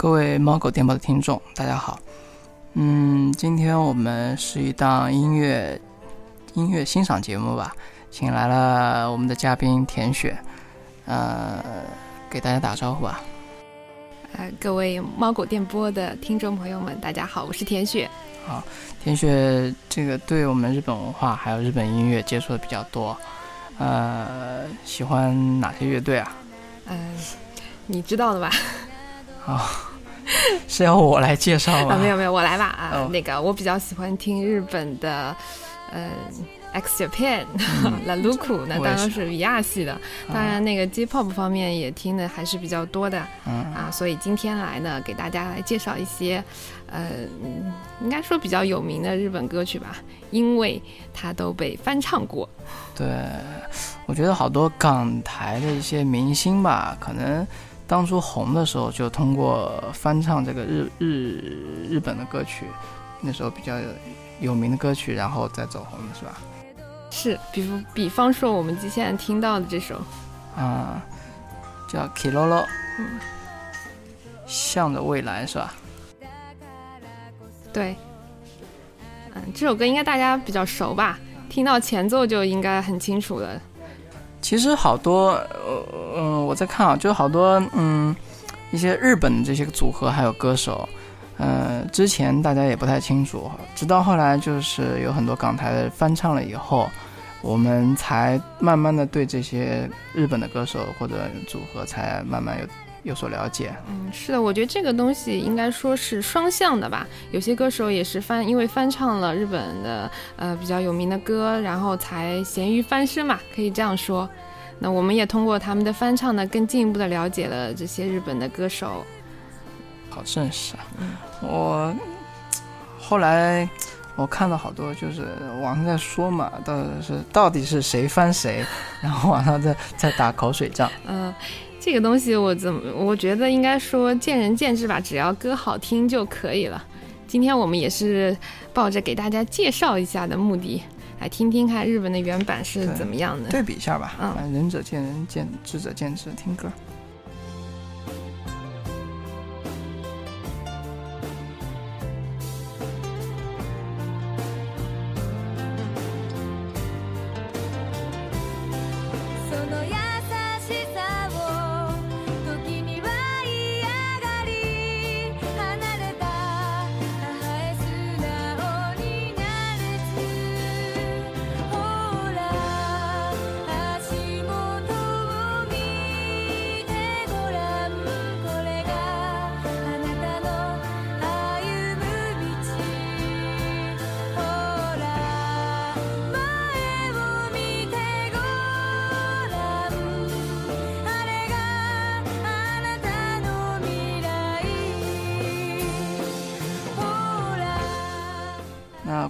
啊，各位猫狗电波的听众，大家好。嗯，今天我们是一档音乐音乐欣赏节目吧，请来了我们的嘉宾田雪，呃，给大家打招呼吧。呃，各位猫狗电波的听众朋友们，大家好，我是田雪。好，田雪，这个对我们日本文化还有日本音乐接触的比较多，呃，喜欢哪些乐队啊？嗯，你知道的吧？啊，是要我来介绍吗？啊，没有没有，我来吧。啊，那个我比较喜欢听日本的，嗯。X Japan、La Luku，那当然是 v r 系的。当然，那个 J-pop 方面也听的还是比较多的。啊，所以今天来呢，给大家来介绍一些，呃，应该说比较有名的日本歌曲吧，因为它都被翻唱过。对，我觉得好多港台的一些明星吧，可能当初红的时候就通过翻唱这个日日日本的歌曲，那时候比较有名的歌曲，然后再走红的是吧？是，比如比方说我们现在听到的这首，啊，叫《Kilolo》，嗯，向着未来是吧？对，嗯，这首歌应该大家比较熟吧？听到前奏就应该很清楚了。其实好多，嗯，我在看啊，就好多，嗯，一些日本的这些组合还有歌手，呃，之前大家也不太清楚，直到后来就是有很多港台的翻唱了以后。我们才慢慢的对这些日本的歌手或者组合才慢慢有有所了解。嗯，是的，我觉得这个东西应该说是双向的吧。有些歌手也是翻，因为翻唱了日本的呃比较有名的歌，然后才咸鱼翻身嘛，可以这样说。那我们也通过他们的翻唱呢，更进一步的了解了这些日本的歌手。好正式啊！嗯我后来。我看到好多就是网上在说嘛，到底是到底是谁翻谁，然后网上在在打口水仗。嗯，这个东西我怎么我觉得应该说见仁见智吧，只要歌好听就可以了。今天我们也是抱着给大家介绍一下的目的，来听听看日本的原版是怎么样的，对比一下吧。嗯，仁者见仁，见智者见智，听歌。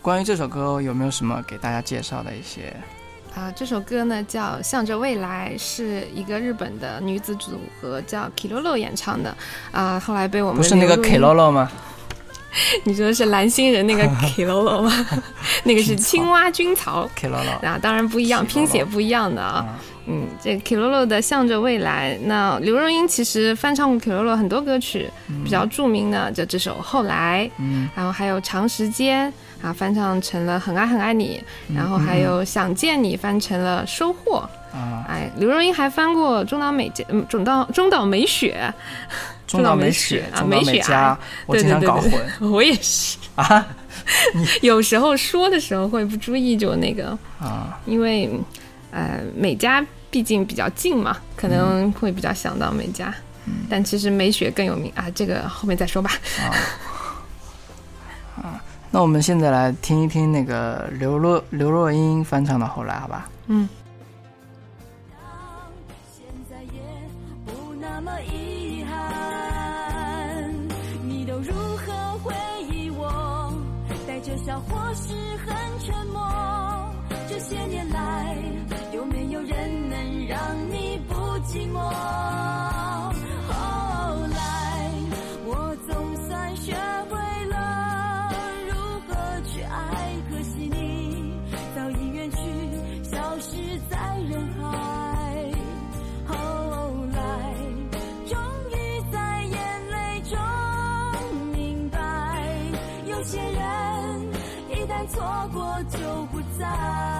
关于这首歌，有没有什么给大家介绍的一些？啊，这首歌呢叫《向着未来》，是一个日本的女子组合叫 Kilolo 演唱的。啊，后来被我们不是那个 Kilolo 吗？你说的是蓝星人那个 Kilolo 吗？那个是青蛙军曹 Kilolo 啊，当然不一样，拼写不一样的啊。嗯，这 Kilolo 的《向着未来》，那刘若英其实翻唱过 Kilolo 很多歌曲，比较著名的就这首《后来》，嗯，然后还有《长时间》。啊，翻唱成了很爱很爱你，然后还有想见你翻成了收获。啊，哎，刘若英还翻过中岛美嘉，嗯，中岛中岛美雪，中岛美雪啊，美雪啊，我经常搞混，我也是 啊，有时候说的时候会不注意就那个啊，因为呃美嘉毕竟比较近嘛，可能会比较想到美嘉，但其实美雪更有名啊，这个后面再说吧。啊。那我们现在来听一听那个刘若刘若英翻唱的《后来》，好吧？嗯。这些年来，有没有人能让你不寂寞？错过就不再。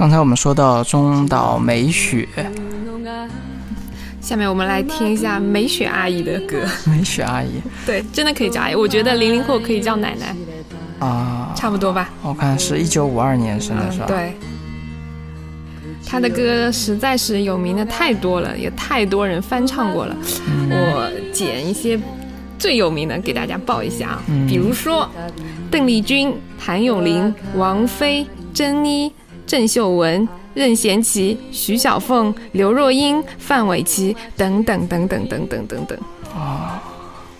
刚才我们说到中岛美雪，下面我们来听一下美雪阿姨的歌。美雪阿姨 对，真的可以叫阿姨。我觉得零零后可以叫奶奶，啊，差不多吧。我看是一九五二年生的是吧？嗯，对。她的歌实在是有名的太多了，也太多人翻唱过了。我捡一些最有名的给大家报一下啊，嗯比如说邓丽君、谭咏麟、王菲、珍妮、郑秀文、任贤齐、徐小凤、刘若英、范玮琪等等等等等等等等。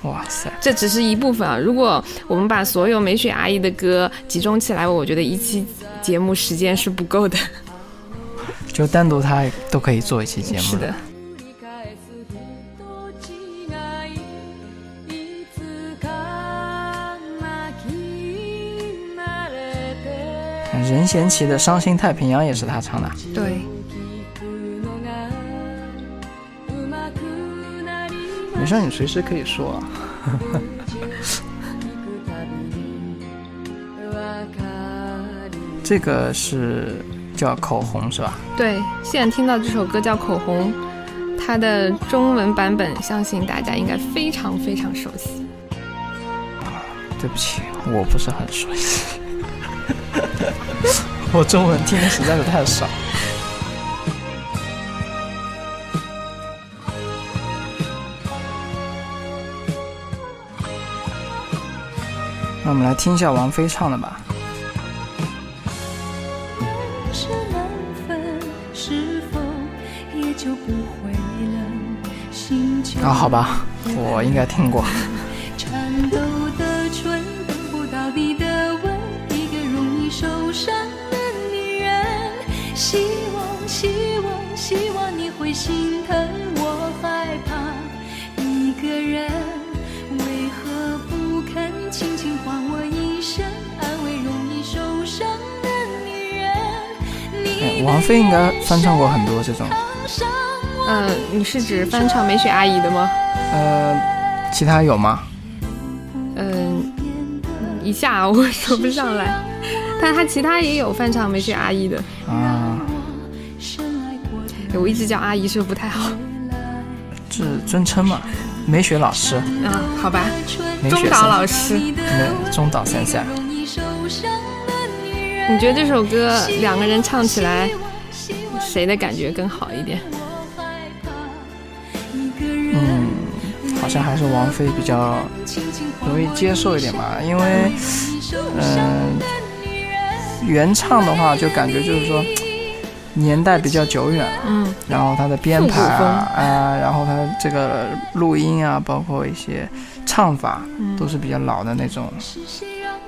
哇塞，这只是一部分啊！如果我们把所有美雪阿姨的歌集中起来，我觉得一期节目时间是不够的。就单独她都可以做一期节目。是的，任贤齐的《伤心太平洋》也是她唱的。对，聞くのがうまくなり没事，你随时可以说啊。聞くたびにわかる这个是叫口红是吧？对，现在听到这首歌叫《口红》，它的中文版本相信大家应该非常非常熟悉。对不起，我不是很熟悉， 我中文听的实在是太少。那我们来听一下王菲唱的吧。啊，好吧，我应该听过。王菲应该翻唱过很多这种，嗯、你是指翻唱美雪阿姨的吗？呃，其他有吗？嗯、一下我说不上来，但她其他也有翻唱美雪阿姨的。啊，我一直叫阿姨是不是不太好？是尊称嘛？美雪老师，啊，好吧，中岛老师，那中岛三下。你觉得这首歌两个人唱起来，谁的感觉更好一点？嗯，好像还是王菲比较容易接受一点吧，因为，嗯、原唱的话就感觉就是说年代比较久远了，嗯，然后它的编排啊，啊、然后它这个录音啊，包括一些唱法嗯都是比较老的那种。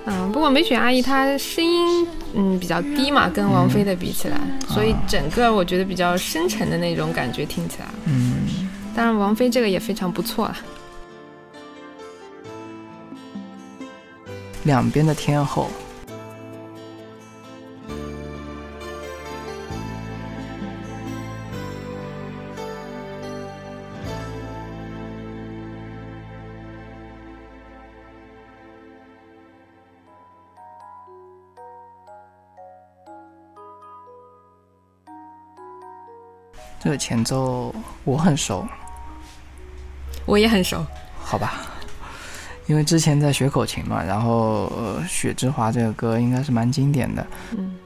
嗯，不过梅雪阿姨她声音嗯比较低嘛，跟王菲的比起来，所以整个我觉得比较深沉的那种感觉听起来。嗯，当然，王菲这个也非常不错啊。两边的天后。这个前奏我很熟，我也很熟，好吧，因为之前在学口琴嘛，然后《雪之华》这个歌应该是蛮经典的。嗯，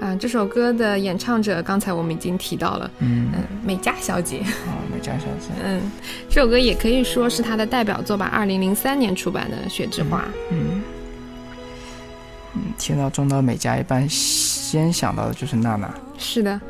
啊，这首歌的演唱者刚才我们已经提到了，嗯，美嘉小姐。哦，美嘉小姐。嗯，这首歌也可以说是她的代表作吧，二零零三年出版的《雪之华》。嗯。嗯，听到中岛美嘉，一般先想到的就是娜娜。是的。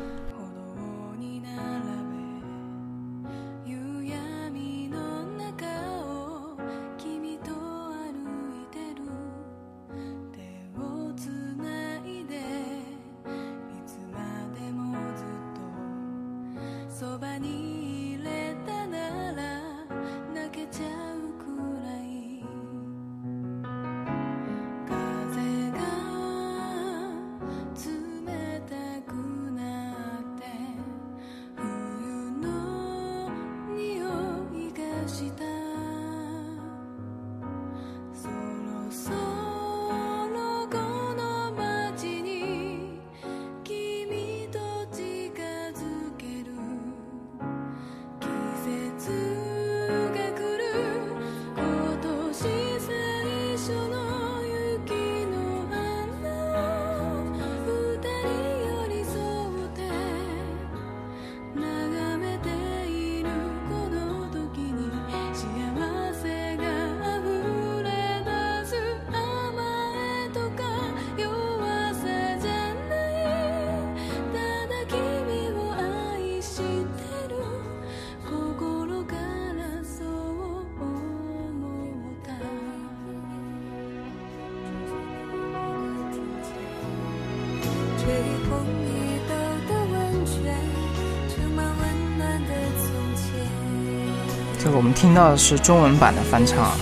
这个我们听到的是中文版的翻唱，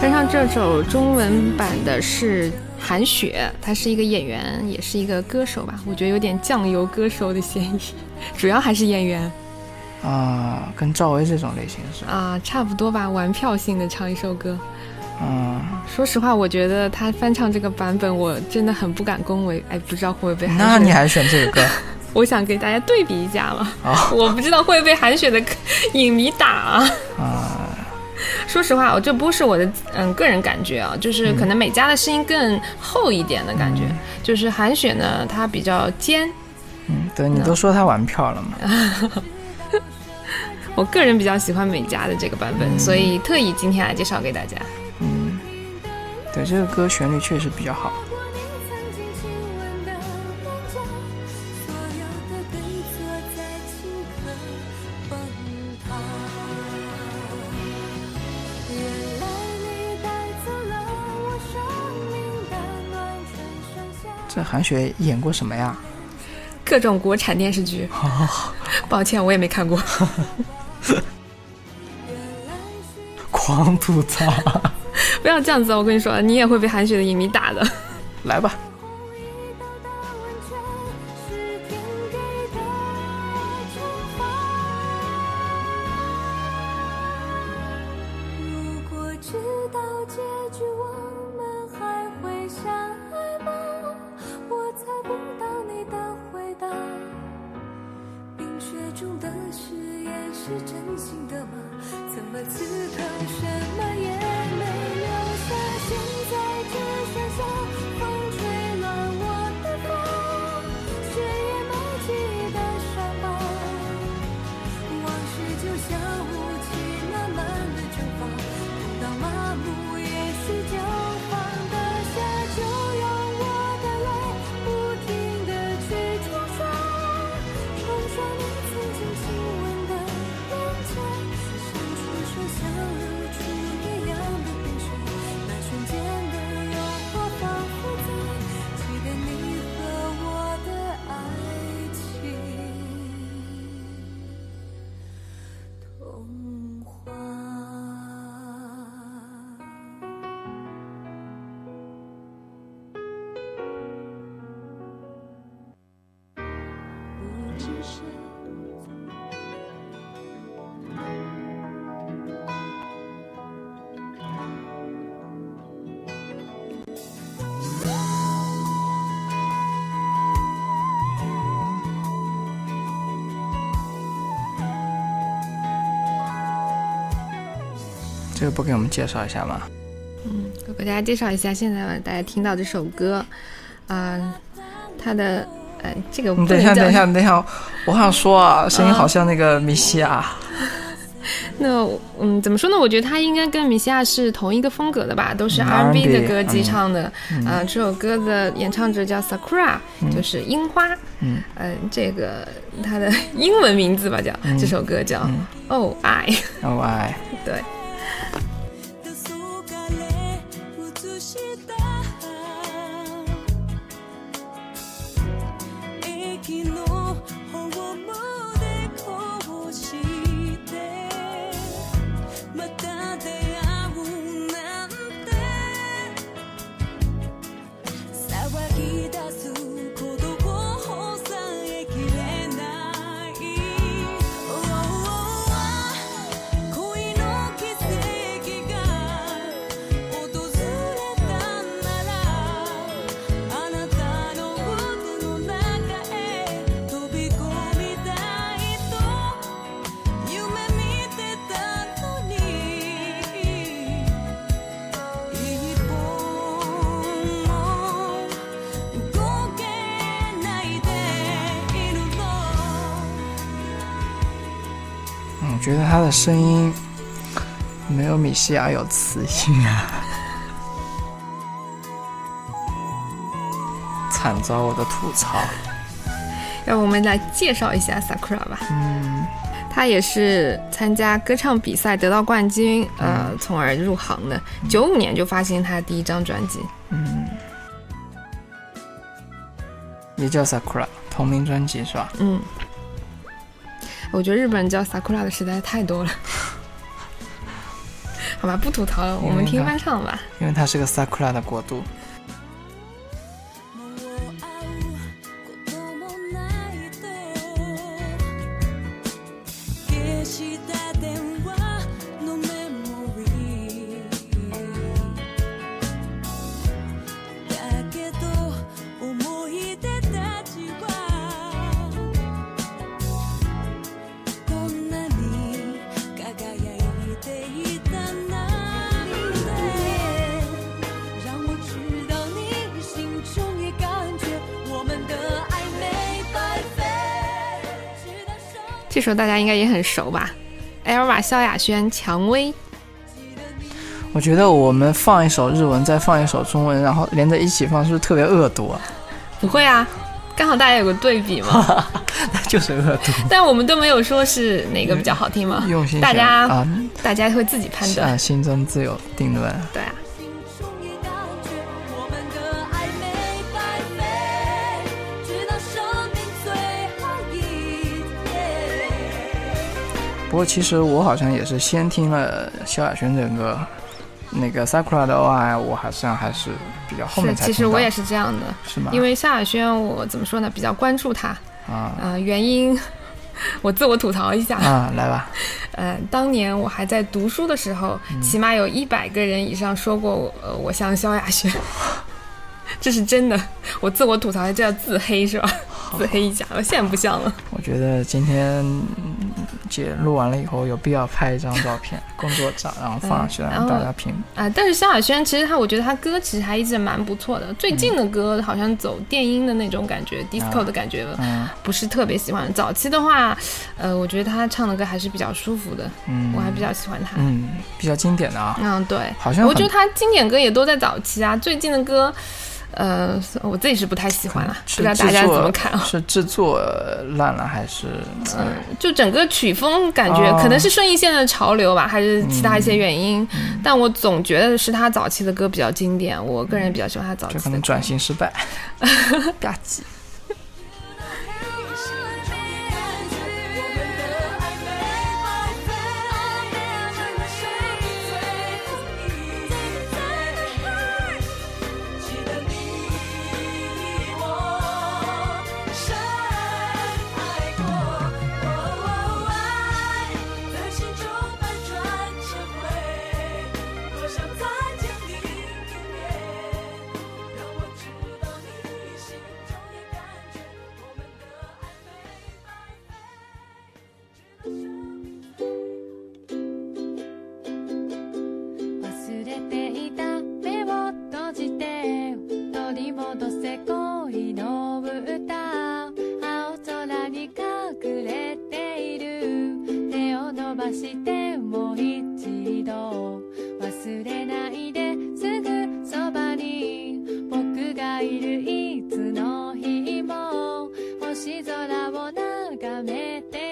翻唱这首中文版的是韩雪，她是一个演员，也是一个歌手吧？我觉得有点酱油歌手的嫌疑，主要还是演员。啊，跟赵薇这种类型是啊，差不多吧，玩票性的唱一首歌。嗯，说实话，我觉得他翻唱这个版本，我真的很不敢恭维。哎，不知道会不会被？那你还选这个歌？我想给大家对比一下嘛，我不知道会被韩雪的影迷打啊。说实话，我这不是我的嗯个人感觉啊，就是可能美嘉的声音更厚一点的感觉，就是韩雪呢，她比较尖。嗯，对你都说她玩票了嘛。我个人比较喜欢美嘉的这个版本，所以特意今天来介绍给大家。嗯，对，这个歌旋律确实比较好。这韩雪演过什么呀？各种国产电视剧。抱歉，我也没看过。狂吐槽！不要这样子，我跟你说，你也会被韩雪的影迷打的。来吧。这个不给我们介绍一下吗？嗯，我给大家介绍一下，现在大家听到这首歌，啊，它的，呃，这个你等一下，等一下，等一下，我想说啊，声音好像那个米西亚。那嗯，怎么说呢？我觉得他应该跟米西亚是同一个风格的吧，都是 R&B 的歌姬唱的。啊，这首歌的演唱者叫 Sakura，就是樱花。嗯，这个他的 英文名字吧，叫这首歌叫 Oh I。Oh I。对。觉得他的声音没有米西亚有磁性啊！惨遭我的吐槽。让我们来介绍一下 Sakura 吧。嗯，他也是参加歌唱比赛得到冠军，呃，从而入行的。九五年就发行他的第一张专辑。嗯，也叫 Sakura，同名专辑是吧？嗯。我觉得日本人叫 Sakura 的实在太多了，好吧，不吐槽了，我们听翻唱吧。因为它是个 Sakura 的国度。这首大家应该也很熟吧？Elva 萧亚轩《蔷薇》。我觉得我们放一首日文，再放一首中文，然后连着一起放，是不是特别恶毒啊？不会啊，刚好大家有个对比嘛。那就是恶毒。但我们都没有说是哪个比较好听嘛。用心，大家啊，大家会自己判断。啊，心中自有定论。对啊。过其实我好像也是先听了萧亚轩这个那个 Sakura 的 OI，我好像还是比较后面才其实我也是这样的，是吗？因为萧亚轩，我怎么说呢？比较关注他啊，原因 我自我吐槽一下啊，来吧。呃，当年我还在读书的时候，起码有一百个人以上说过呃，我像萧亚轩，这是真的。我自我吐槽，这叫自黑是吧？自黑一下，我现在不像了。我觉得今天。姐录完了以后，有必要拍一张照片，工作照，然后放上去让大家评。啊，但是萧亚轩其实他，我觉得他歌其实还一直蛮不错的。最近的歌好像走电音的那种感觉，disco 的感觉了，不是特别喜欢。早期的话，呃，我觉得他唱的歌还是比较舒服的，嗯，我还比较喜欢他，嗯，比较经典的啊。嗯，对，好像我觉得他经典歌也都在早期啊，最近的歌。呃，我自己是不太喜欢了，不知道大家怎么看啊？是制作烂了还是？嗯，就整个曲风感觉可能是顺应现在的潮流吧，还是其他一些原因？但我总觉得是他早期的歌比较经典，我个人比较喜欢他早期的歌。可能转型失败，吧唧。て氷の歌青空に隠れている。手を伸ばしてもう一度忘れないですぐそばに。僕がいるいつの日も星空を眺めて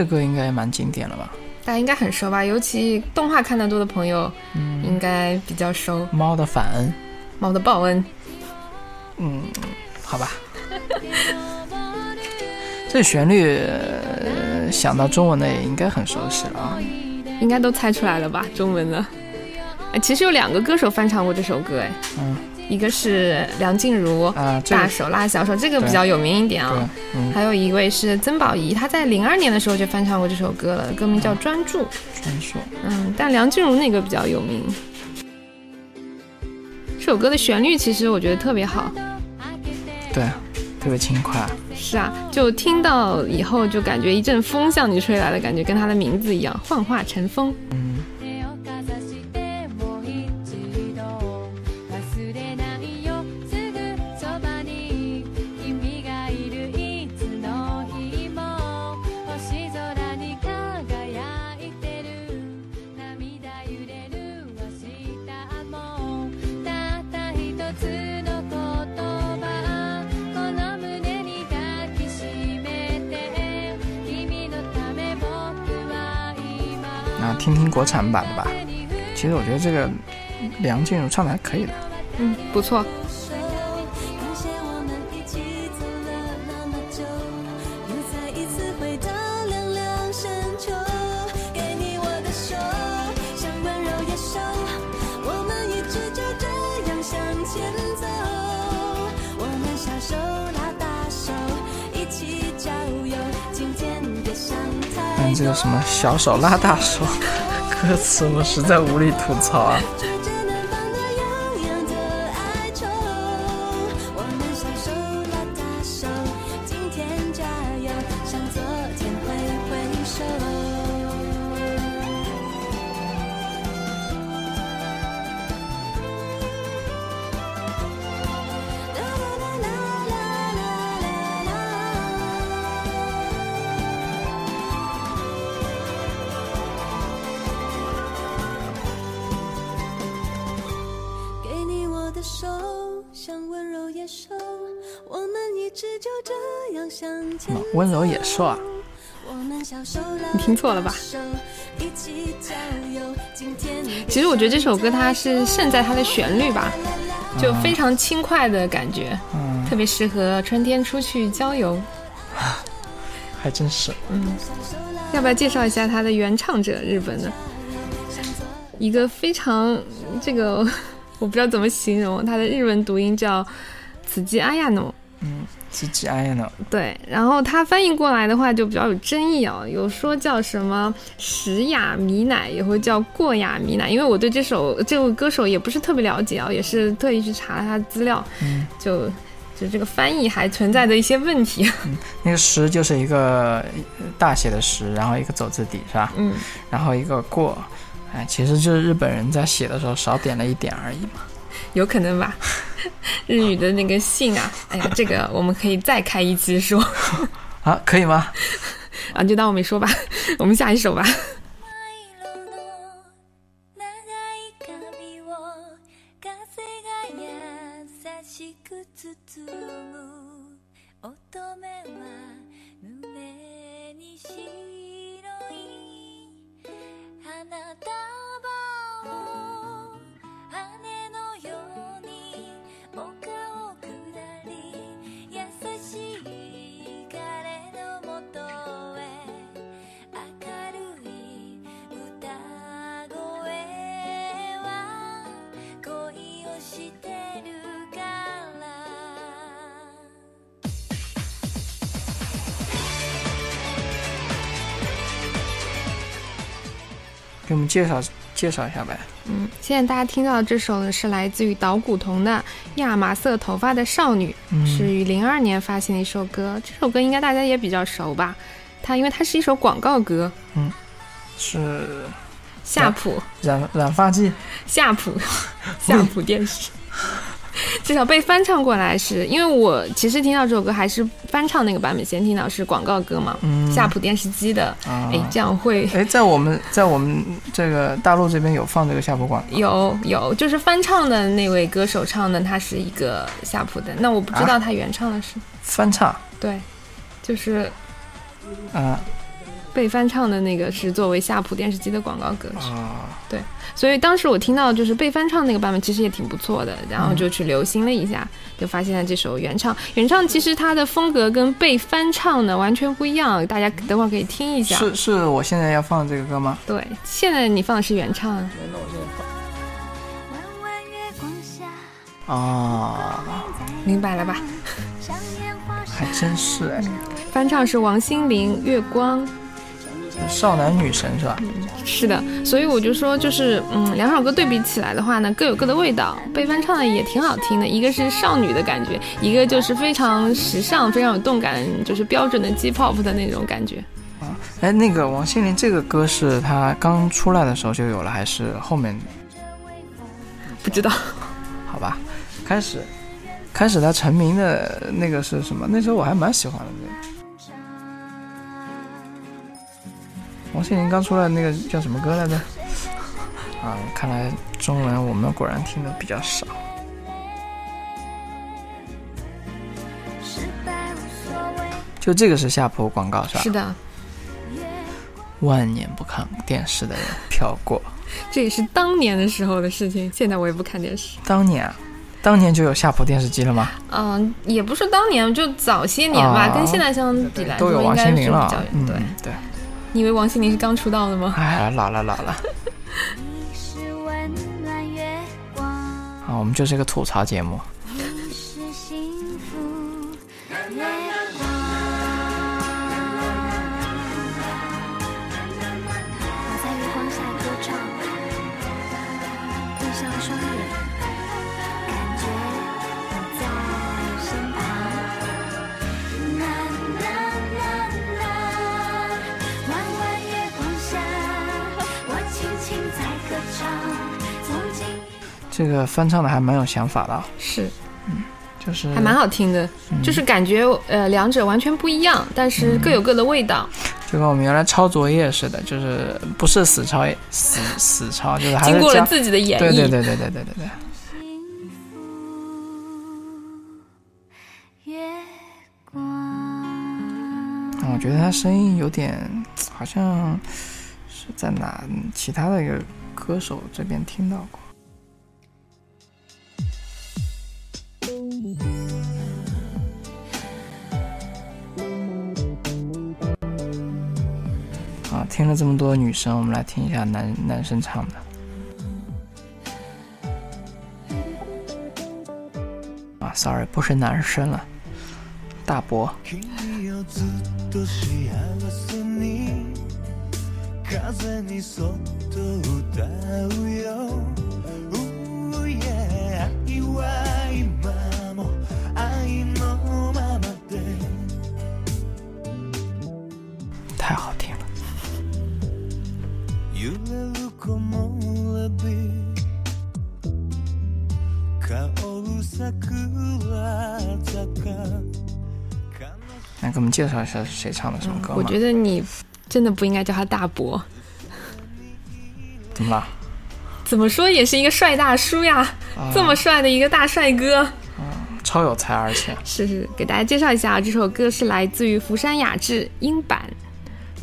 这歌应该也蛮经典了吧？大家应该很熟吧？尤其动画看得多的朋友，嗯，应该比较熟。猫的反恩，猫的报恩。嗯，好吧。这旋律想到中文的也应该很熟悉了啊，应该都猜出来了吧？中文的。哎，其实有两个歌手翻唱过这首歌，哎，嗯。一个是梁静茹，啊，大手拉小手，这个比较有名一点啊。还有一位是曾宝仪，她在零二年的时候就翻唱过这首歌了，歌名叫《专注》。专注。嗯，但梁静茹那个比较有名。这首歌的旋律其实我觉得特别好。对，特别轻快。是啊，就听到以后就感觉一阵风向你吹来的感觉，跟它的名字一样，幻化成风。嗯。国产版的吧，其实我觉得这个梁静茹唱的还可以的，嗯，不错。这个什么小手拉大手，歌词我实在无力吐槽啊。听错了吧？其实我觉得这首歌它是胜在它的旋律吧，就非常轻快的感觉，嗯，特别适合春天出去郊游。还真是。嗯，要不要介绍一下它的原唱者？日本的一个非常这个 我不知道怎么形容，它的日文读音叫此季阿亚诺。嗯。，G G I 呢？对，然后它翻译过来的话就比较有争议啊，有说叫什么石雅米乃，也会叫过雅米乃。因为我对这首这位歌手也不是特别了解啊，也是特意去查了他资料，嗯，就就这个翻译还存在着一些问题。那个石就是一个大写的石，然后一个走字底是吧？嗯，然后一个过，哎，其实就是日本人在写的时候少点了一点而已嘛。有可能吧，日语的那个姓啊，哎呀，这个我们可以再开一期说，啊，可以吗？啊，就当我没说吧，我们下一首吧。给我们介绍介绍一下呗。嗯，现在大家听到的这首呢，是来自于岛谷瞳的《亚麻色头发的少女》，是于零二年发行的一首歌。这首歌应该大家也比较熟吧？它因为它是一首广告歌。嗯，是夏普染染发剂。夏普 夏普电视。至少被翻唱过来，是因为我其实听到这首歌还是翻唱那个版本，先听到是广告歌嘛，嗯。夏普电视机的，哎，这样会哎，在我们在我们这个大陆这边有放这个夏普广，有有，就是翻唱的那位歌手唱的，他是一个夏普的，那我不知道他原唱的是翻唱，对，就是啊。被翻唱的那个是作为夏普电视机的广告歌曲，对，所以当时我听到就是被翻唱那个版本，其实也挺不错的，然后就去留心了一下，就发现了这首原唱。原唱其实它的风格跟被翻唱的完全不一样，大家等会儿可以听一下。是是我现在要放这个歌吗？对，现在你放的是原唱。那我现在放。啊，明白了吧？还真是哎，翻唱是王心凌《月光》。少男女神是吧？是的，所以我就说，就是嗯，两首歌对比起来的话呢，各有各的味道。被翻唱的也挺好听的，一个是少女的感觉，一个就是非常时尚、非常有动感，就是标准的 G-pop 的那种感觉。啊，哎，那个王心凌这个歌是她刚出来的时候就有了，还是后面？不知道。好吧，开始，开始她成名的那个是什么？那时候我还蛮喜欢的。王心凌刚出来那个叫什么歌来着？啊，看来中文我们果然听的比较少。就这个是夏普广告是吧？是的。万年不看电视的人飘过。这也是当年的时候的事情，现在我也不看电视。当年啊，当年就有夏普电视机了吗？嗯，也不是当年，就早些年吧，跟现在相比来说，都有王心凌了。对对。你以为王心凌是刚出道的吗？哎，老了老了。好，我们就是一个吐槽节目。这个翻唱的还蛮有想法的，是，嗯，就是还蛮好听的，就是感觉呃两者完全不一样，但是各有各的味道，就跟我们原来抄作业似的，就是不是死抄死死抄，就是经过了自己的演绎，对对对对对对对对。我觉得他声音有点好像是在哪其他的一个歌手这边听到过。啊，听了这么多女生，我们来听一下男男生唱的。啊，sorry，不是男生了，大伯。介绍一下是谁唱的什么歌我觉得你真的不应该叫他大伯。怎么了？怎么说也是一个帅大叔呀，这么帅的一个大帅哥。超有才，而且是是，给大家介绍一下啊，这首歌是来自于福山雅治英版。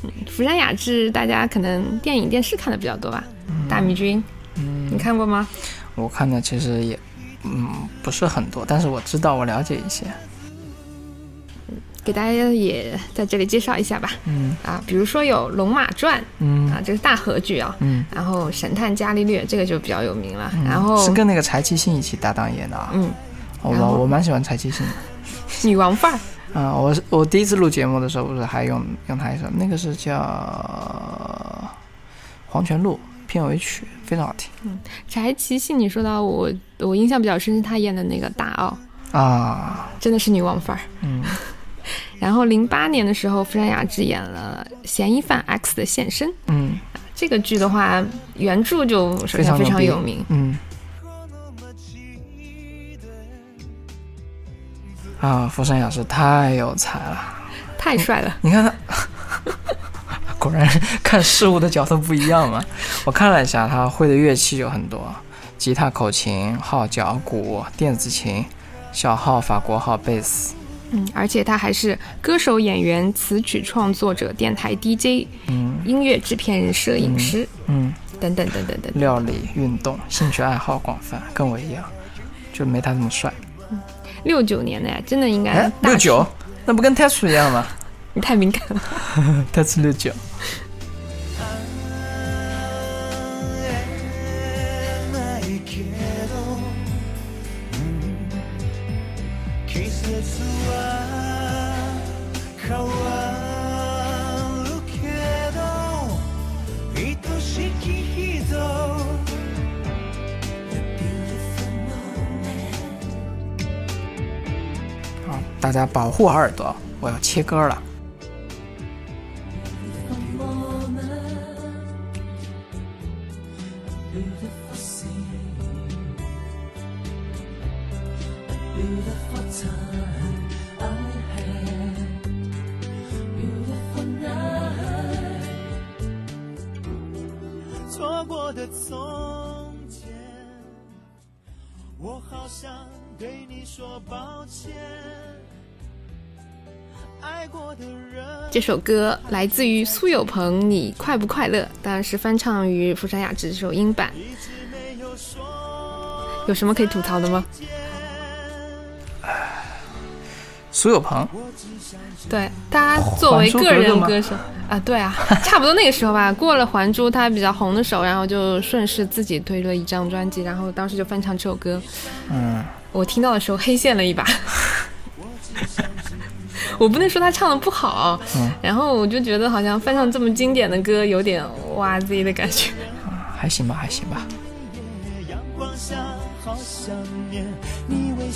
嗯，福山雅治大家可能电影电视看的比较多吧，《大迷君》，嗯，你看过吗？我看的其实也，嗯，不是很多，但是我知道，我了解一些。给大家也在这里介绍一下吧。嗯啊，比如说有《龙马传》，嗯啊，这是大合剧啊。嗯，然后《神探伽利略》这个就比较有名了。然后是跟那个柴崎幸一起搭档演的啊。嗯。我我蛮喜欢柴崎幸的，女王范儿。啊，我我第一次录节目的时候，不是还用用他一首，那个是叫《黄泉路》片尾曲，非常好听。嗯，柴崎幸，你说到我，我印象比较深是他演的那个大奥啊，真的是女王范儿。嗯。然后零八年的时候，福山雅治演了《嫌疑犯 X 的现身》。嗯，这个剧的话，原著就首先非常有名。嗯。啊，福山雅治太有才了，太帅了！你看他，果然看事物的角度不一样嘛。我看了一下，他会的乐器有很多：吉他、口琴、号角、鼓、电子琴、小号、法国号、贝斯。嗯，而且他还是歌手、演员、词曲创作者、电台 DJ、嗯，音乐制片人、摄影师，嗯，等等等等等。料理、运动，兴趣爱好广泛，跟我一样，就没他那么帅。六九年的呀，真的应该六九，那不跟太初一样吗？你 太敏感了，太初六九。大家保护好耳朵，我要切歌了。这首歌来自于苏有朋，你快不快乐？当然是翻唱于福山雅治这首英版。有什么可以吐槽的吗？苏有朋，对他作为个人歌手啊，对啊，差不多那个时候吧。过了《还珠》，他比较红的时候，然后就顺势自己推了一张专辑，然后当时就翻唱这首歌。嗯，我听到的时候黑线了一把。我不能说他唱的不好，然后我就觉得好像翻唱这么经典的歌有点哇塞的感觉。还行吧，还行吧。有一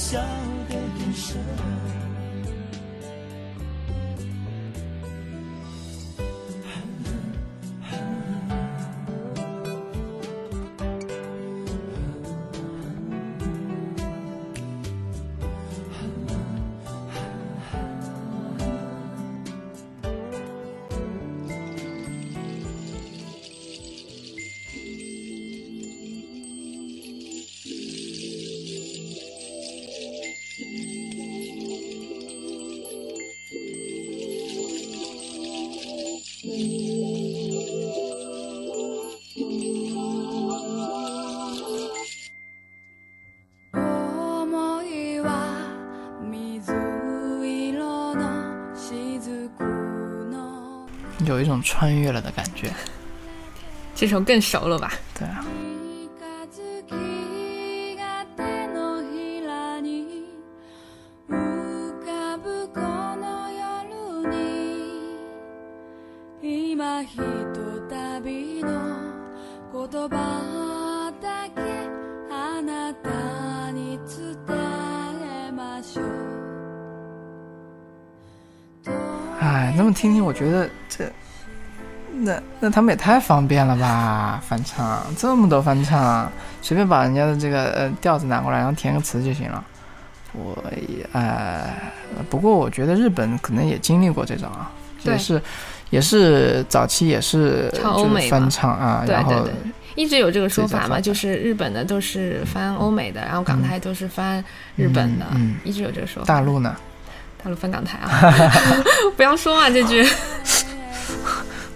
种穿越了的感觉，这首更熟了吧？对啊。哎，那么听听，我觉得这，那那他们也太方便了吧？翻唱这么多翻唱，随便把人家的这个呃调子拿过来，然后填个词就行了。我也哎，不过我觉得日本可能也经历过这种啊，也是也是早期也是唱欧美翻唱啊，然后一直有这个说法嘛，就是日本的都是翻欧美的，然后港台都是翻日本的，嗯一直有这个说法。大陆呢？大陆翻港台啊！不要说嘛，这句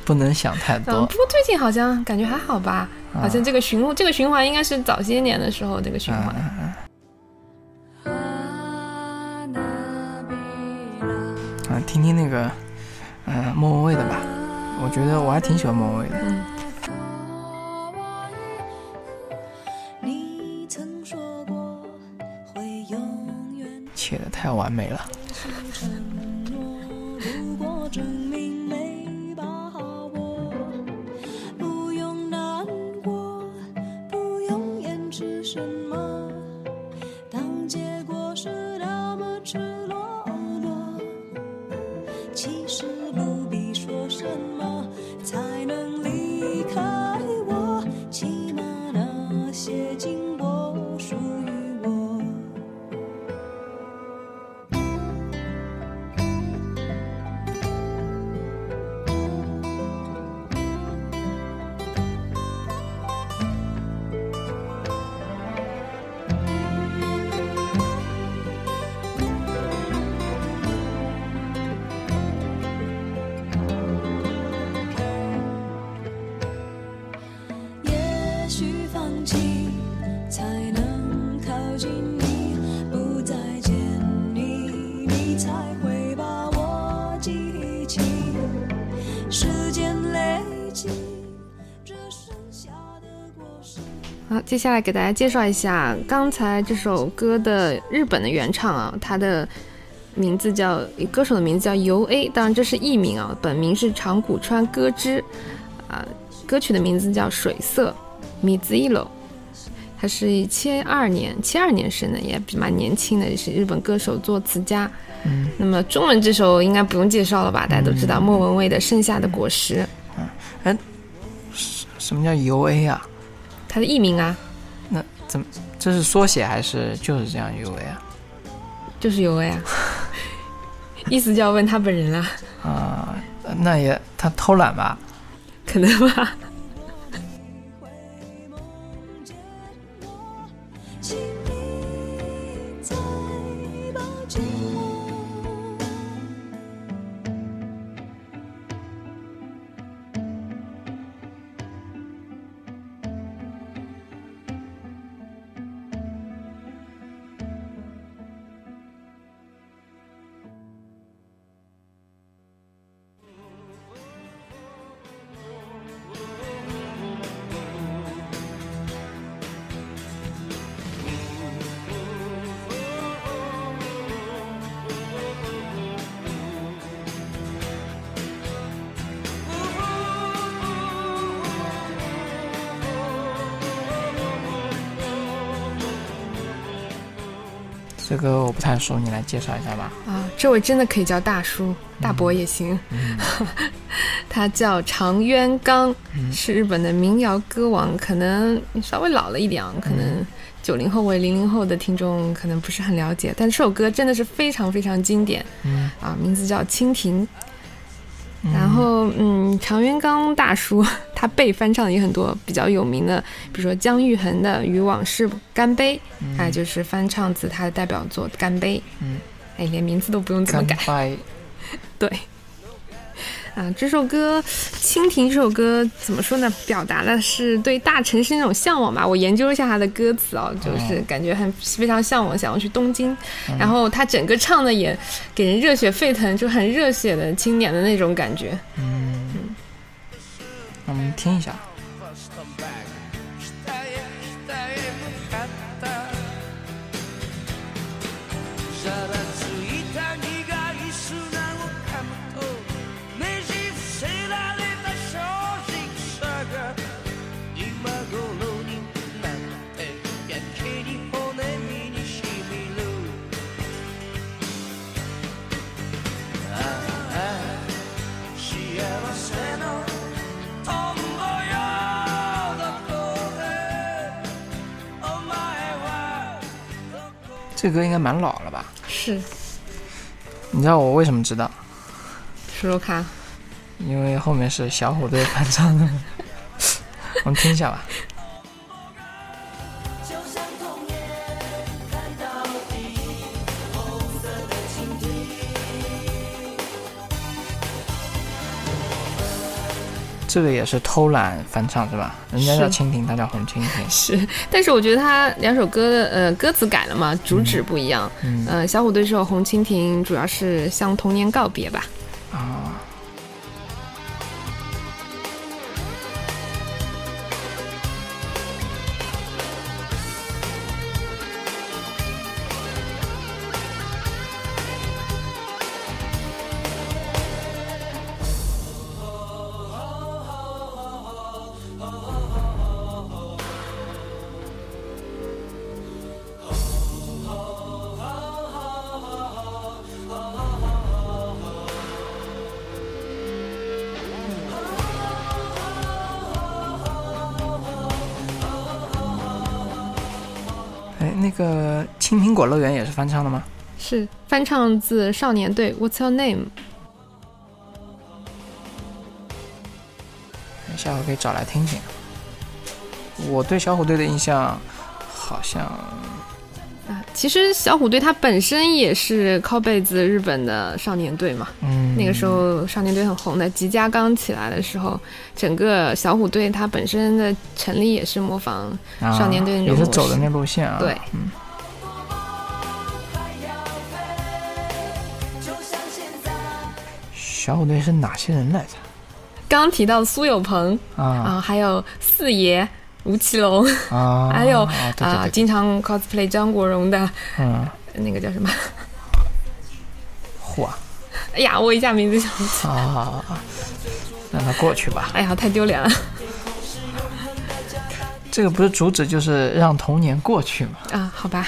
不能想太多。不过最近好像感觉还好吧，好像这个循这个循环应该是早些年的时候这个循环。啊，听听那个，嗯，莫文蔚的吧，我觉得我还挺喜欢莫文蔚的。嗯。切的太完美了。什么才能？接下来给大家介绍一下刚才这首歌的日本的原唱啊，他的名字叫歌手的名字叫游 A，当然这是艺名啊，本名是长谷川歌之，啊，歌曲的名字叫水色，米子一楼，他是七二年七二年生的，也蛮年轻的，也是日本歌手作词家。嗯，那么中文这首应该不用介绍了吧？大家都知道莫文蔚的《盛夏的果实》。嗯，哎，什么叫游 A 啊？他的艺名啊？那怎么？这是缩写还是就是这样 U A 啊？就是 U A 啊，意思就要问他本人啦。啊，那也他偷懒吧？可能吧。这个我不太熟，你来介绍一下吧。啊，这位真的可以叫大叔、大伯也行。他叫长渊刚，是日本的民谣歌王，可能稍微老了一点啊，可能九零后或零零后的听众可能不是很了解，但这首歌真的是非常非常经典。嗯，啊，名字叫《蜻蜓》。然后，嗯，长渊刚大叔他被翻唱的也很多，比较有名的，比如说姜育恒的《与往事干杯》，哎，就是翻唱自他的代表作《干杯》。嗯，哎，连名字都不用怎么改。对。啊，这首歌《蜻蜓》这首歌怎么说呢？表达的是对大城市那种向往吧。我研究一下它的歌词哦，就是感觉很非常向往，想要去东京。然后他整个唱的也给人热血沸腾，就很热血的青年的那种感觉。嗯，我们听一下。这歌应该蛮老了吧？是。你知道我为什么知道？说说看。因为后面是小虎队翻唱的，我们听一下吧。这个也是偷懒翻唱是吧？人家叫蜻蜓，他叫红蜻蜓。是，但是我觉得他两首歌的呃歌词改了嘛，主旨不一样。嗯，呃，小虎队这首《红蜻蜓》主要是向童年告别吧。果乐园》也是翻唱的吗？是翻唱自少年队《What's Your Name》。下回可以找来听听。我对小虎队的印象好像啊，其实小虎队它本身也是靠背自日本的少年队嘛。嗯，那个时候少年队很红的，吉家刚起来的时候，整个小虎队它本身的成立也是模仿少年队那种，也是走的那路线啊。对，嗯。小虎队是哪些人来着？刚提到苏有朋啊啊，还有四爷吴奇隆啊，还有啊，经常 cosplay 张国荣的，嗯，那个叫什么？嚯！哎呀，我一下名字想不起。好好好，让他过去吧。哎呀，太丢脸了。这个不是主旨，就是让童年过去嘛。啊，好吧。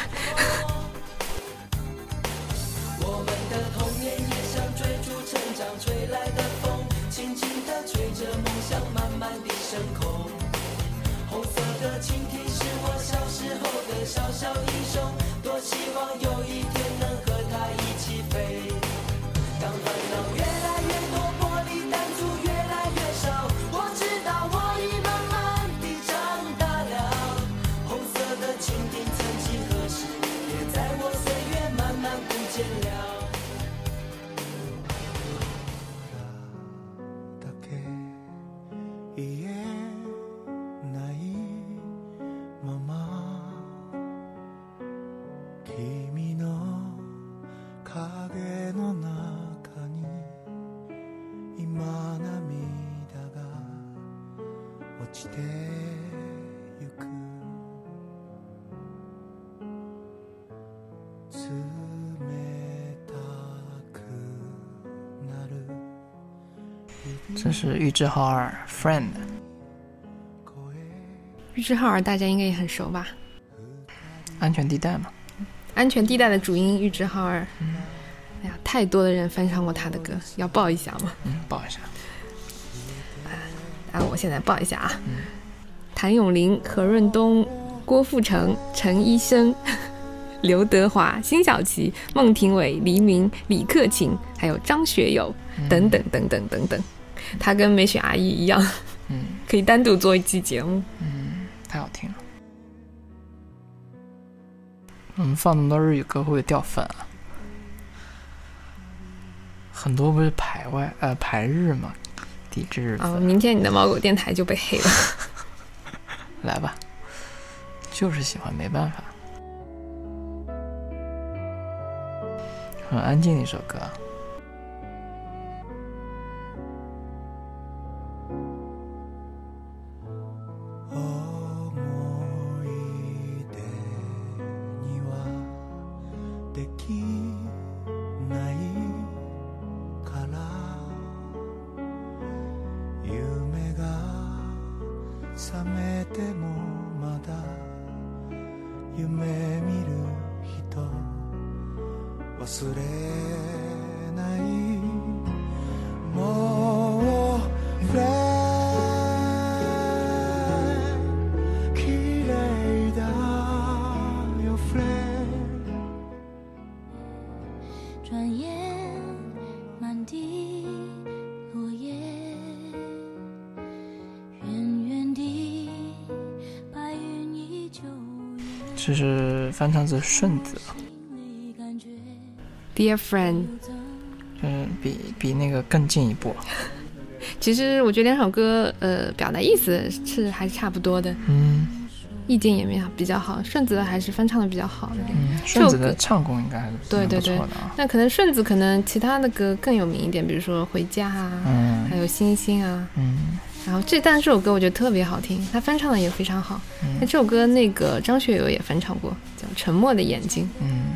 这是玉置浩二，Friend。玉置浩二大家应该也很熟吧？安全地带嘛。安全地带的主音玉置浩二。哎呀，太多的人翻唱过他的歌，要报一下吗？嗯，报一下。啊，我现在报一下啊。谭咏麟、何润东、郭富城、陈医生、刘德华、辛晓琪、孟庭苇、黎明、李克勤，还有张学友等等等等等等。他跟美雪阿姨一样，嗯，可以单独做一期节目。嗯，太好听了。我们放那么多日语歌会不会掉粉啊？很多不是排外呃排日嘛？抵制日啊！明天你的猫狗电台就被黑了。来吧，就是喜欢，没办法。很安静的一首歌。这是翻唱自顺子，Dear Friend，嗯，比比那个更进一步。其实我觉得两首歌，呃，表达意思是还是差不多的，嗯，意境也没比较好。顺子的还是翻唱的比较好的，嗯，顺子的唱功应该还是对对对。那可能顺子可能其他的歌更有名一点，比如说《回家》啊，嗯，还有《星星》啊，嗯。然后这，但这首歌我觉得特别好听，他翻唱的也非常好。那这首歌那个张学友也翻唱过，叫《沉默的眼睛》。嗯。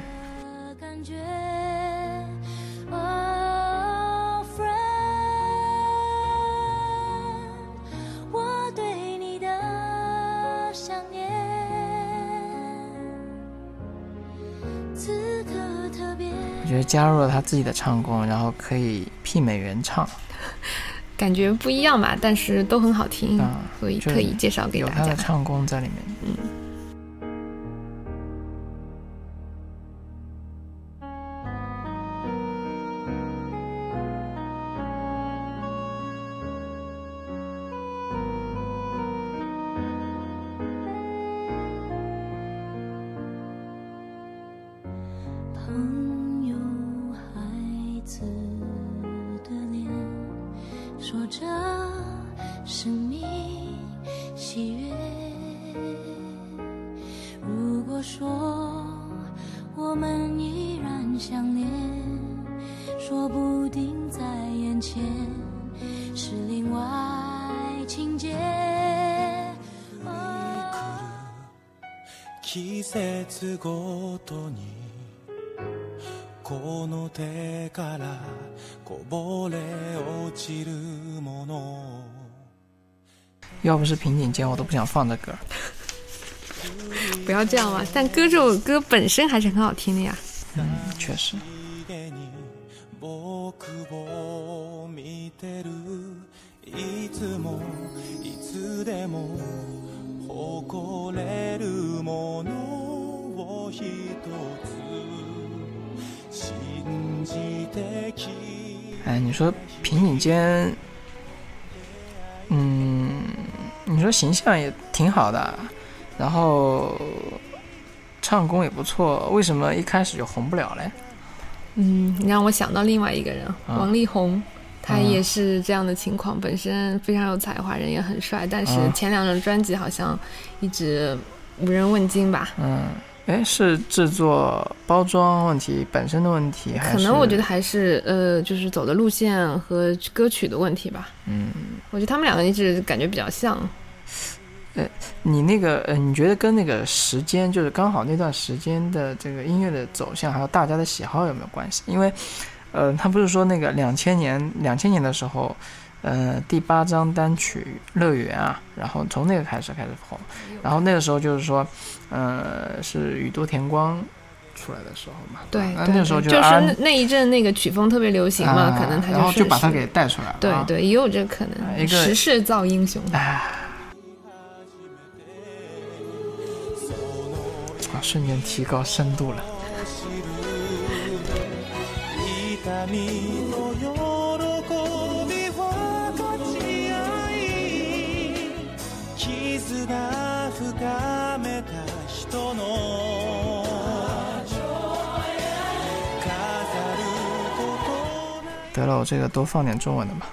我觉得加入了他自己的唱功，然后可以媲美原唱。感觉不一样吧，但是都很好听，所以特意介绍给大家。有他的唱功在里面，嗯。是另外情节。 季節ごとにこの手からこぼれ落ちるもの 要不是平井坚，我都不想放这歌。不要这样嘛！但歌这首歌本身还是很好听的呀。嗯，确实。哎，你说平井坚，嗯，你说形象也挺好的。然后唱功也不错，为什么一开始就红不了嘞？嗯，你让我想到另外一个人，王力宏，他也是这样的情况，本身非常有才华，人也很帅，但是前两张专辑好像一直无人问津吧？嗯，哎，是制作包装问题本身的问题，还是？可能我觉得还是呃，就是走的路线和歌曲的问题吧。嗯，我觉得他们两个一直感觉比较像。呃，你那个呃，你觉得跟那个时间，就是刚好那段时间的这个音乐的走向，还有大家的喜好有没有关系？因为，呃，他不是说那个两千年两千年的时候，呃，第八张单曲《乐园》啊，然后从那个开始开始红，然后那个时候就是说，呃，是宇多田光出来的时候嘛，对，那那时候就是那一阵那个曲风特别流行嘛，可能他然后就把他给带出来了，对对，也有这个可能，时势造英雄，啊。瞬间提高深度了。得了，我这个多放点中文的吧。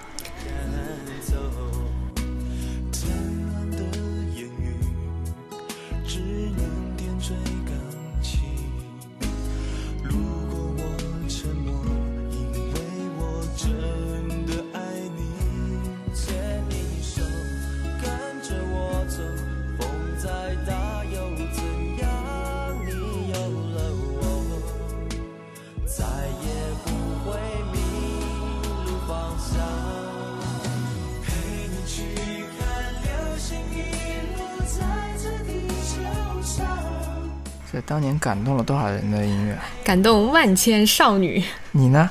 当年感动了多少人的音乐？感动万千少女。你呢？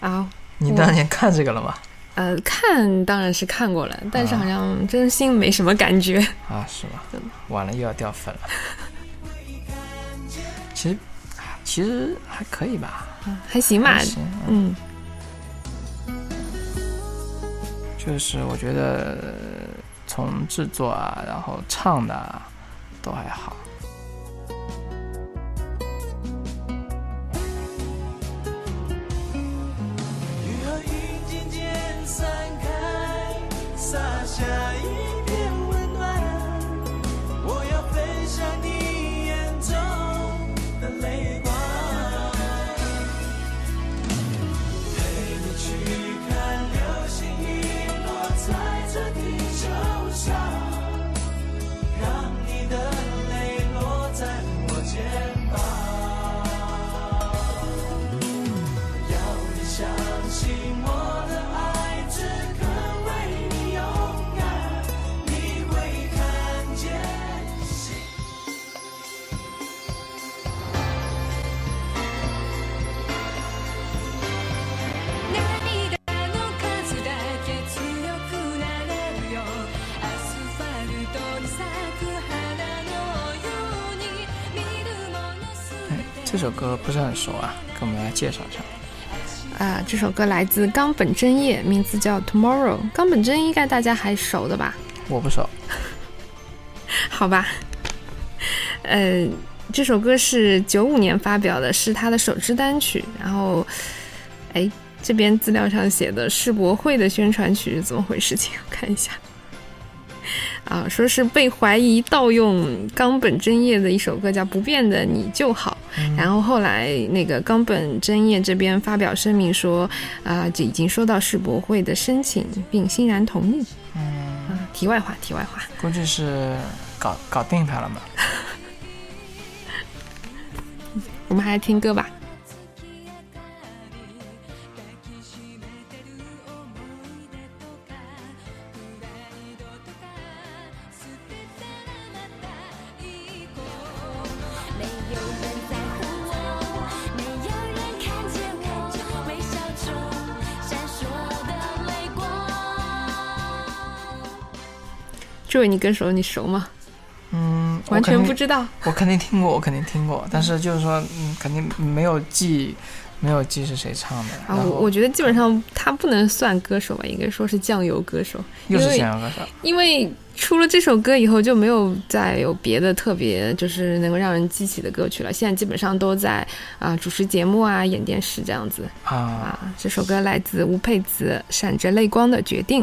啊，你当年看这个了吗？呃，看当然是看过了，但是好像真心没什么感觉。啊，是吗？完了又要掉粉了。其实，其实还可以吧。还行吧。嗯。就是我觉得从制作啊，然后唱的都还好。首歌不是很熟啊，给我们来介绍一下。啊，这首歌来自冈本真叶，名字叫《Tomorrow》。冈本真应该大家还熟的吧？我不熟。好吧。呃，这首歌是九五年发表的，是他的首支单曲。然后，哎，这边资料上写的世博会的宣传曲是怎么回事？情我看一下。啊，说是被怀疑盗用冈本真叶的一首歌，叫《不变的你就好》。然后后来那个冈本真叶这边发表声明说，啊，就已经收到世博会的申请，并欣然同意。嗯，题外话，题外话，估计是搞搞定他了嘛。我们还是听歌吧。这位你歌手你熟吗？嗯，完全不知道。我肯定听过，我肯定听过，但是就是说，嗯，肯定没有记，没有记是谁唱的。啊，我我觉得基本上他不能算歌手吧，应该说是酱油歌手。又是酱油歌手。因为出了这首歌以后就没有再有别的特别就是能够让人记起的歌曲了。现在基本上都在啊主持节目啊演电视这样子啊。啊，这首歌来自吴佩慈，《闪着泪光的决定》。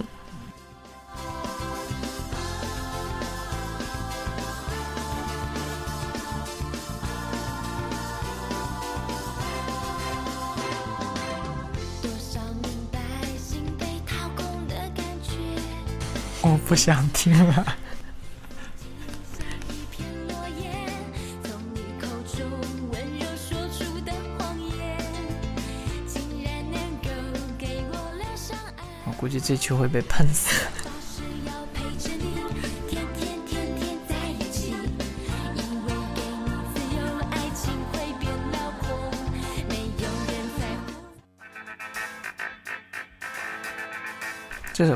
我不想听了。我估计这曲会被喷死。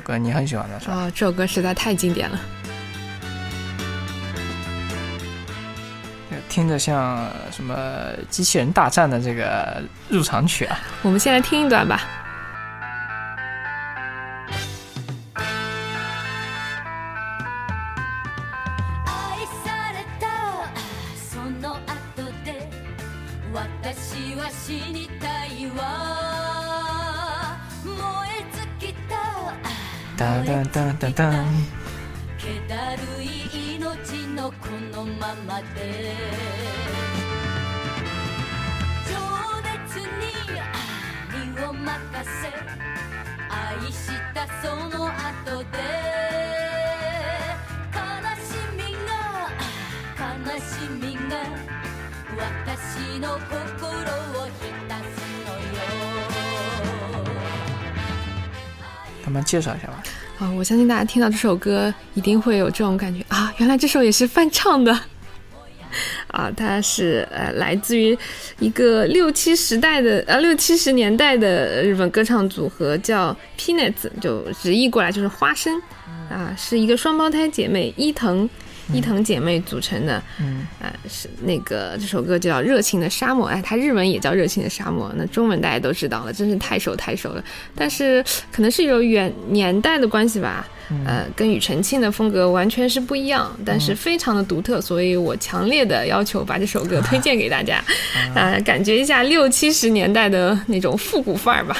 歌你很喜欢的是吧？啊，这首歌实在太经典了，听着像什么机器人大战的这个入场曲啊。我们先来听一段吧。介绍一下吧。啊，我相信大家听到这首歌一定会有这种感觉啊，原来这首也是翻唱的。啊，它是呃来自于一个六七时代的呃六七十年代的日本歌唱组合，叫 Peanuts，就直译过来就是花生。啊，是一个双胞胎姐妹伊藤。伊藤姐妹组成的，嗯，啊，是那个这首歌叫《热情的沙漠》，哎，它日文也叫《热情的沙漠》，那中文大家都知道了，真是太熟太熟了。但是可能是有远年代的关系吧，呃，跟庾澄庆的风格完全是不一样，但是非常的独特，所以我强烈的要求把这首歌推荐给大家，啊，感觉一下六七十年代的那种复古范儿吧。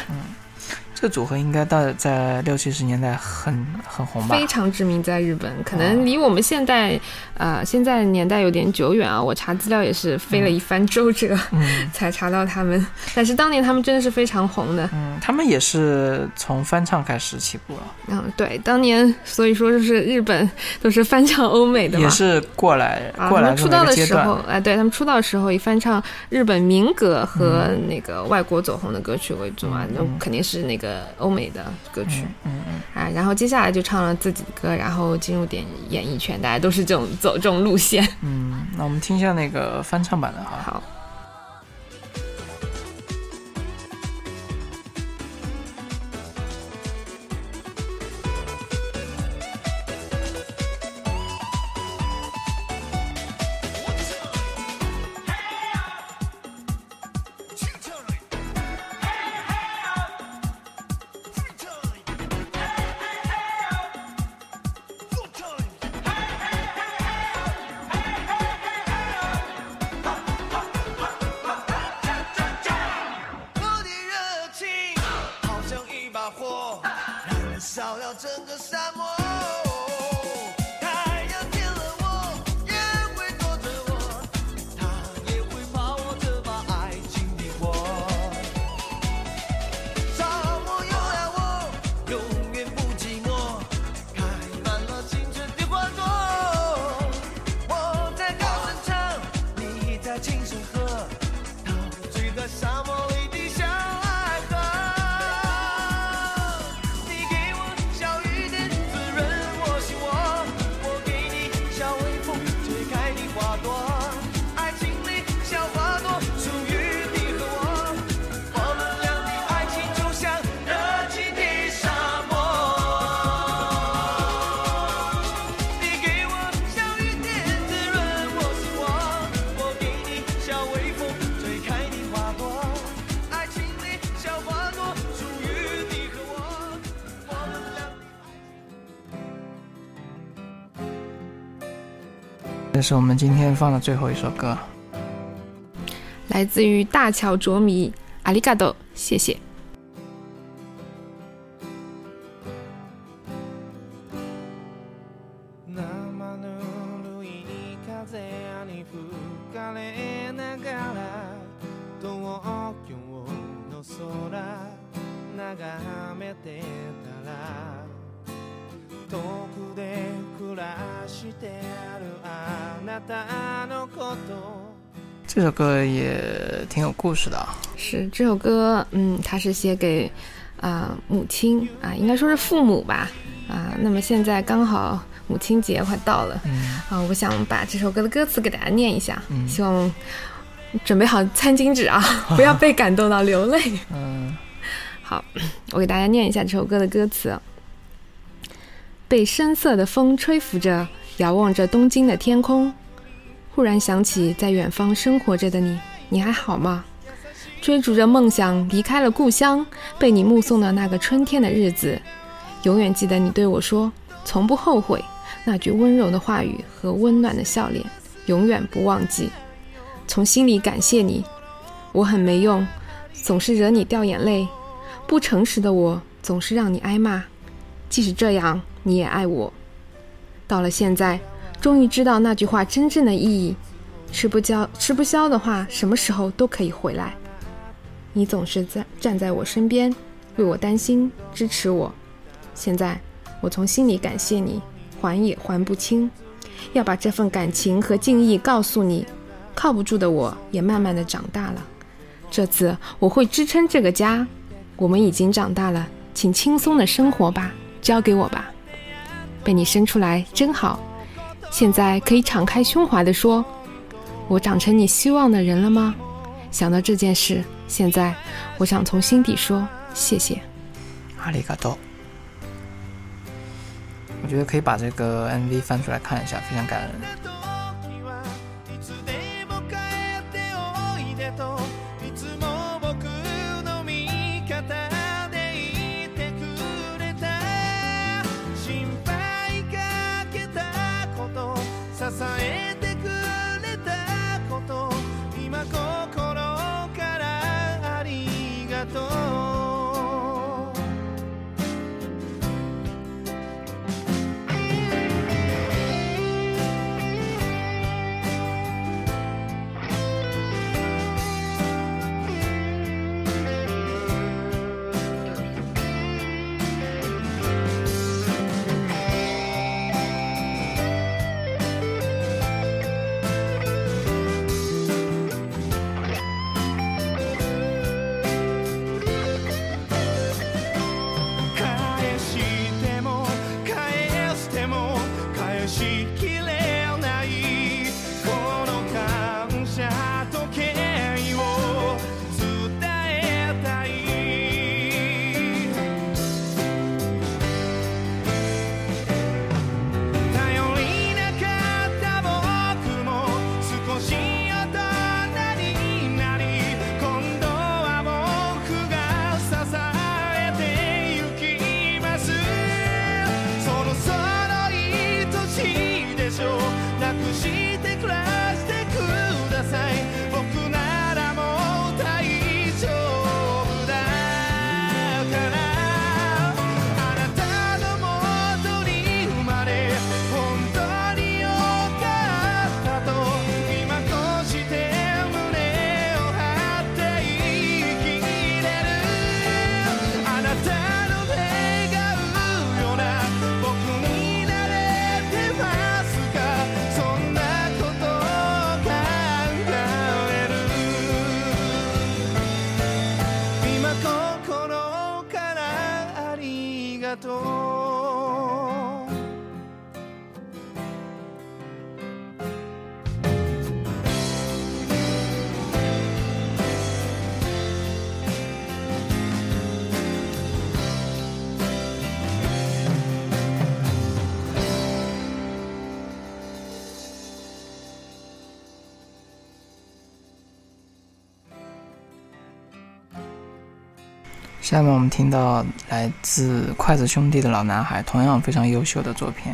这组合应该到在六七十年代很很红吧？非常知名，在日本，可能离我们现在，呃，现在年代有点久远啊。我查资料也是费了一番周折，才查到他们。但是当年他们真的是非常红的。嗯，他们也是从翻唱开始起步了。嗯，对，当年所以说就是日本都是翻唱欧美的嘛。也是过来过来出道的时候，哎，对他们出道的时候以翻唱日本民歌和那个外国走红的歌曲为主啊，那肯定是那个。欧美的歌曲，嗯嗯啊，然后接下来就唱了自己的歌，然后进入点演艺圈，大家都是这种走这种路线。嗯，那我们听一下那个翻唱版的哈。好。是我们今天放的最后一首歌，来自于大乔卓迷，阿里嘎多，谢谢。歌也挺有故事的啊。是这首歌，嗯，它是写给啊母亲啊，应该说是父母吧啊。那么现在刚好母亲节快到了，啊，我想把这首歌的歌词给大家念一下，希望准备好餐巾纸啊，不要被感动到流泪。嗯，好，我给大家念一下这首歌的歌词。被深色的风吹拂着，遥望着东京的天空，忽然想起在远方生活着的你，你还好吗？追逐着梦想，离开了故乡，被你目送的那个春天的日子，永远记得你对我说“从不后悔”那句温柔的话语和温暖的笑脸，永远不忘记。从心里感谢你，我很没用，总是惹你掉眼泪，不诚实的我总是让你挨骂，即使这样。你也爱我，到了现在，终于知道那句话真正的意义。吃不消吃不消的话，什么时候都可以回来。你总是在站在我身边，为我担心，支持我。现在，我从心里感谢你，还也还不清。要把这份感情和敬意告诉你。靠不住的我也慢慢的长大了。这次我会支撑这个家。我们已经长大了，请轻松的生活吧，交给我吧。被你生出来真好，现在可以敞开胸怀地说：“我长成你希望的人了吗？”想到这件事，现在我想从心底说谢谢。阿里嘎多。我觉得可以把这个 MV 翻出来看一下，非常感人。下面我们听到来自筷子兄弟的老男孩，同样非常优秀的作品。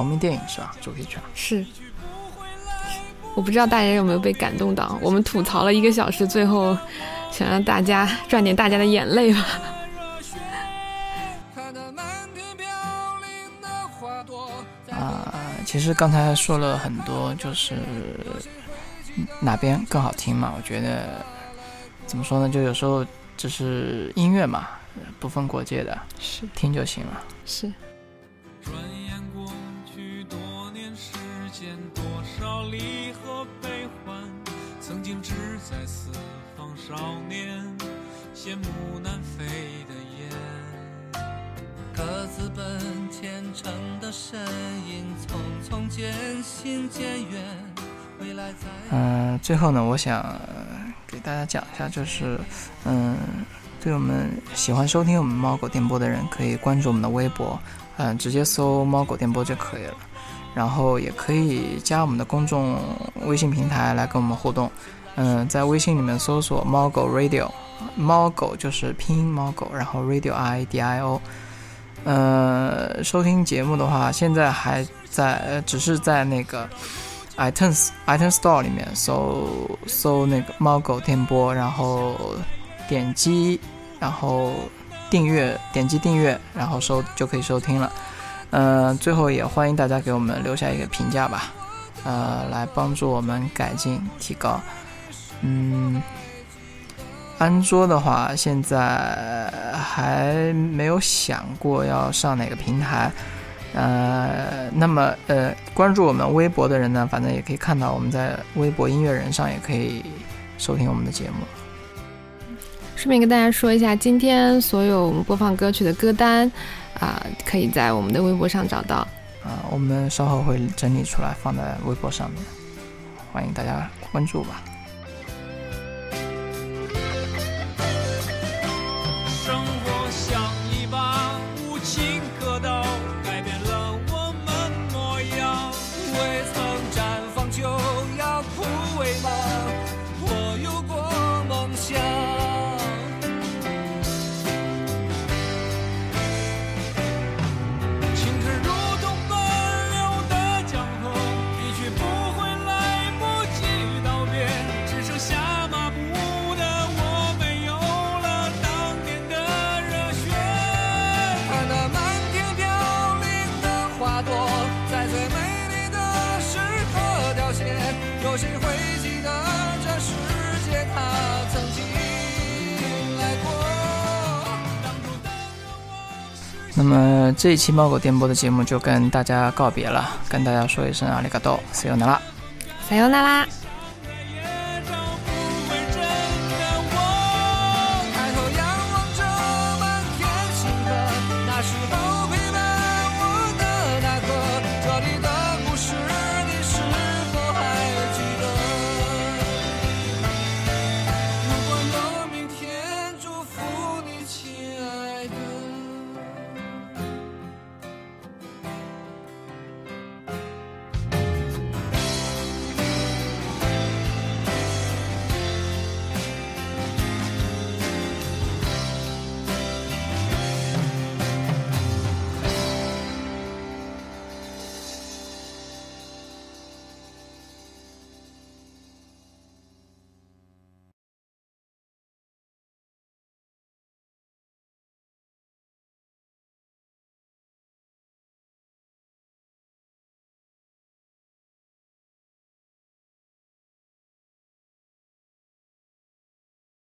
同名电影是吧？主题曲是。我不知道大家有没有被感动到？我们吐槽了一个小时，最后想让大家赚点大家的眼泪吧。啊，其实刚才说了很多，就是哪边更好听嘛？我觉得怎么说呢？就有时候就是音乐嘛，不分国界的，是听就行了。是。身影，匆匆渐行渐远。未来在。嗯，最后呢，我想给大家讲一下，就是嗯，对我们喜欢收听我们猫狗电波的人，可以关注我们的微博。嗯，直接搜“猫狗电波”就可以了，然后也可以加我们的公众微信平台来跟我们互动。嗯，在微信里面搜索“猫狗 Radio”，猫狗就是拼音猫狗，然后 Radio R A D I O。呃，收听节目的话，现在还在，只是在那个 iTunes iTunes Store 里面搜搜那个“猫狗电波”，然后点击，然后。订阅，点击订阅，然后收就可以收听了。嗯，最后也欢迎大家给我们留下一个评价吧，呃，来帮助我们改进提高。嗯，安卓的话，现在还没有想过要上哪个平台。呃，那么呃，关注我们微博的人呢，反正也可以看到我们在微博音乐人上也可以收听我们的节目。顺便跟大家说一下，今天所有我们播放歌曲的歌单，啊，可以在我们的微博上找到。啊，我们稍后会整理出来放在微博上面，欢迎大家关注吧。这一期猫狗电波的节目就跟大家告别了，跟大家说一声阿里嘎多，See you 那拉，撒由那拉。